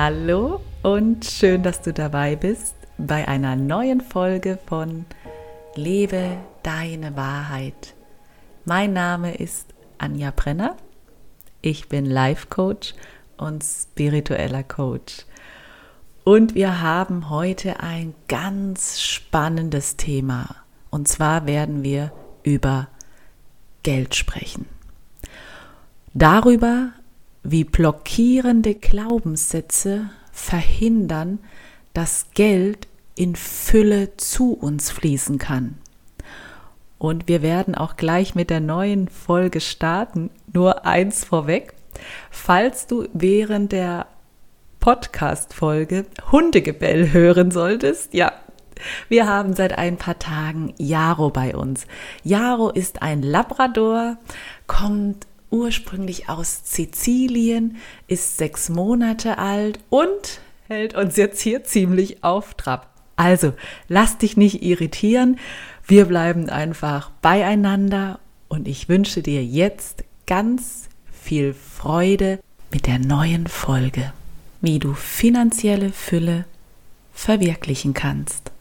Hallo und schön, dass du dabei bist bei einer neuen Folge von Lebe deine Wahrheit. Mein Name ist Anja Brenner. Ich bin Life Coach und spiritueller Coach. Und wir haben heute ein ganz spannendes Thema. Und zwar werden wir über Geld sprechen. Darüber, wie blockierende Glaubenssätze verhindern, dass Geld in Fülle zu uns fließen kann. Und wir werden auch gleich mit der neuen Folge starten. Nur eins vorweg. Falls du während der Podcast-Folge Hundegebell hören solltest, ja, wir haben seit ein paar Tagen Jaro bei uns. Jaro ist ein Labrador, kommt ursprünglich aus Sizilien, ist sechs Monate alt und hält uns jetzt hier ziemlich auf Trab. Also, lass dich nicht irritieren. Wir bleiben einfach beieinander und ich wünsche dir jetzt ganz viel Freude mit der neuen Folge, wie du finanzielle Fülle verwirklichen kannst.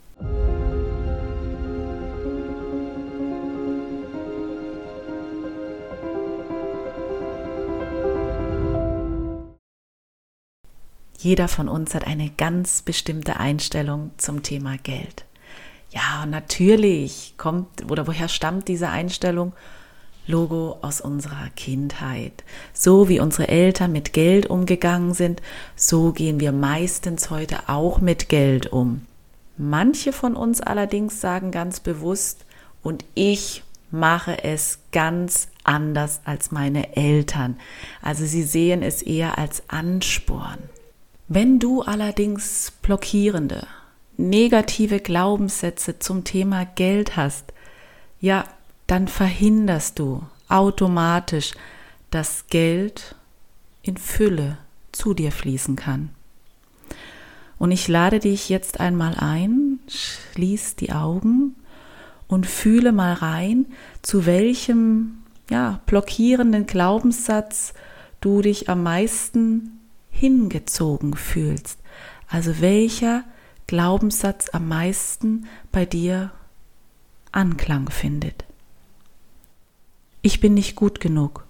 Jeder von uns hat eine ganz bestimmte Einstellung zum Thema Geld. Ja, natürlich kommt oder woher stammt diese Einstellung? Logo aus unserer Kindheit. So wie unsere Eltern mit Geld umgegangen sind, so gehen wir meistens heute auch mit Geld um. Manche von uns allerdings sagen ganz bewusst, und ich mache es ganz anders als meine Eltern. Also sie sehen es eher als Ansporn. Wenn du allerdings blockierende, negative Glaubenssätze zum Thema Geld hast, ja, dann verhinderst du automatisch, dass Geld in Fülle zu dir fließen kann. Und ich lade dich jetzt einmal ein, schließ die Augen und fühle mal rein, zu welchem ja, blockierenden Glaubenssatz du dich am meisten hingezogen fühlst. Also welcher Glaubenssatz am meisten bei dir Anklang findet. Ich bin nicht gut genug,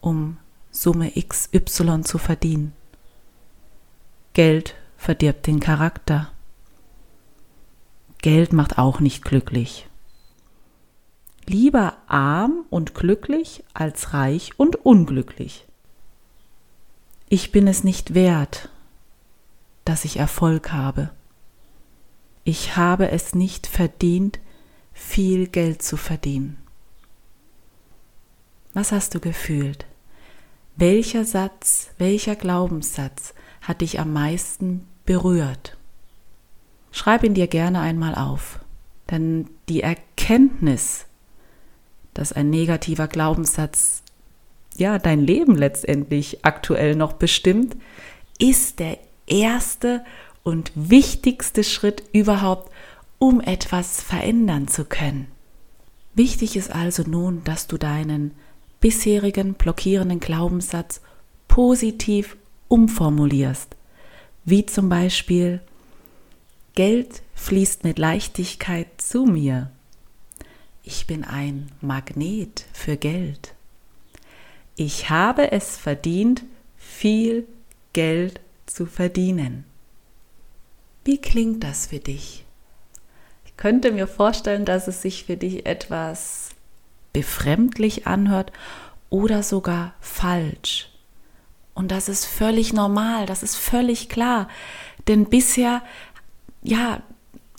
um Summe XY zu verdienen. Geld verdirbt den Charakter. Geld macht auch nicht glücklich. Lieber arm und glücklich als reich und unglücklich ich bin es nicht wert, dass ich Erfolg habe. Ich habe es nicht verdient, viel Geld zu verdienen. Was hast du gefühlt? Welcher Satz, welcher Glaubenssatz hat dich am meisten berührt? Schreib ihn dir gerne einmal auf, denn die Erkenntnis, dass ein negativer Glaubenssatz ja, dein Leben letztendlich aktuell noch bestimmt, ist der erste und wichtigste Schritt überhaupt, um etwas verändern zu können. Wichtig ist also nun, dass du deinen bisherigen blockierenden Glaubenssatz positiv umformulierst, wie zum Beispiel Geld fließt mit Leichtigkeit zu mir. Ich bin ein Magnet für Geld ich habe es verdient, viel Geld zu verdienen. Wie klingt das für dich? Ich könnte mir vorstellen, dass es sich für dich etwas befremdlich anhört oder sogar falsch. Und das ist völlig normal, das ist völlig klar. Denn bisher, ja,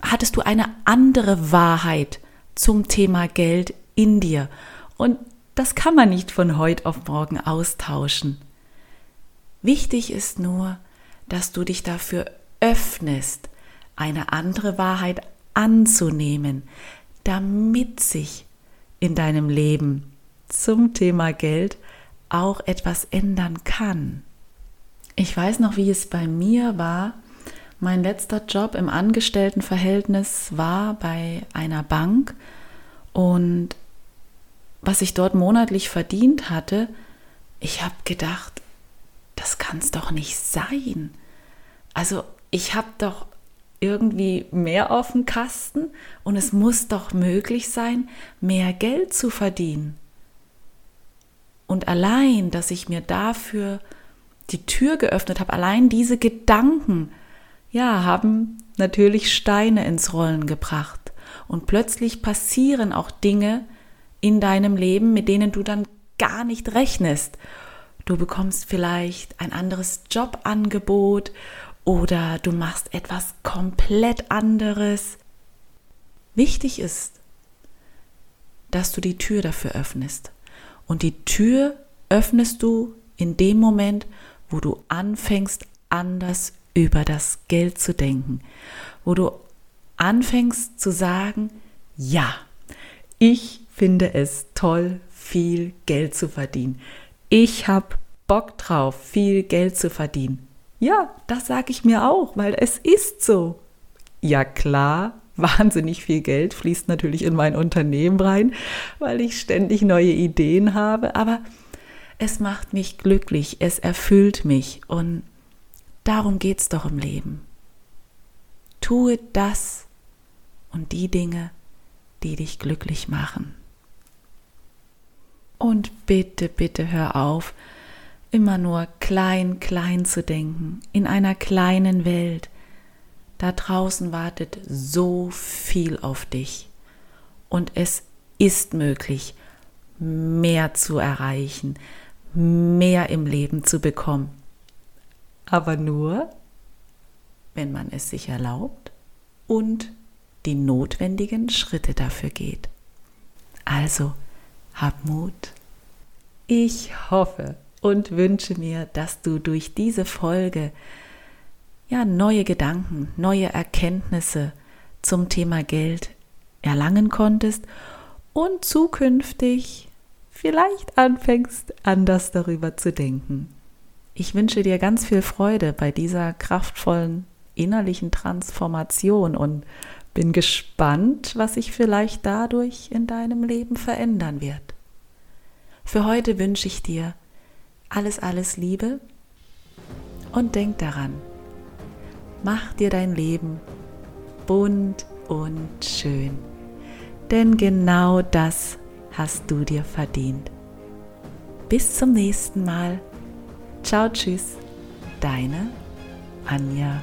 hattest du eine andere Wahrheit zum Thema Geld in dir. Und das kann man nicht von heute auf morgen austauschen. Wichtig ist nur, dass du dich dafür öffnest, eine andere Wahrheit anzunehmen, damit sich in deinem Leben zum Thema Geld auch etwas ändern kann. Ich weiß noch, wie es bei mir war. Mein letzter Job im Angestelltenverhältnis war bei einer Bank und was ich dort monatlich verdient hatte, ich habe gedacht, das kann es doch nicht sein. Also ich habe doch irgendwie mehr auf dem Kasten und es muss doch möglich sein, mehr Geld zu verdienen. Und allein, dass ich mir dafür die Tür geöffnet habe, allein diese Gedanken, ja, haben natürlich Steine ins Rollen gebracht. Und plötzlich passieren auch Dinge in deinem Leben, mit denen du dann gar nicht rechnest. Du bekommst vielleicht ein anderes Jobangebot oder du machst etwas komplett anderes. Wichtig ist, dass du die Tür dafür öffnest. Und die Tür öffnest du in dem Moment, wo du anfängst, anders über das Geld zu denken. Wo du anfängst zu sagen, ja, ich finde es toll, viel Geld zu verdienen. Ich habe Bock drauf, viel Geld zu verdienen. Ja, das sage ich mir auch, weil es ist so. Ja klar, wahnsinnig viel Geld fließt natürlich in mein Unternehmen rein, weil ich ständig neue Ideen habe, aber es macht mich glücklich, es erfüllt mich und darum geht es doch im Leben. Tue das und die Dinge, die dich glücklich machen. Und bitte, bitte hör auf, immer nur klein, klein zu denken, in einer kleinen Welt. Da draußen wartet so viel auf dich. Und es ist möglich, mehr zu erreichen, mehr im Leben zu bekommen. Aber nur, wenn man es sich erlaubt und die notwendigen Schritte dafür geht. Also, hab Mut. Ich hoffe, und wünsche mir, dass du durch diese Folge ja neue Gedanken, neue Erkenntnisse zum Thema Geld erlangen konntest und zukünftig vielleicht anfängst, anders darüber zu denken. Ich wünsche dir ganz viel Freude bei dieser kraftvollen innerlichen Transformation und bin gespannt, was sich vielleicht dadurch in deinem Leben verändern wird. Für heute wünsche ich dir alles, alles Liebe und denk daran, mach dir dein Leben bunt und schön, denn genau das hast du dir verdient. Bis zum nächsten Mal. Ciao, tschüss, deine Anja.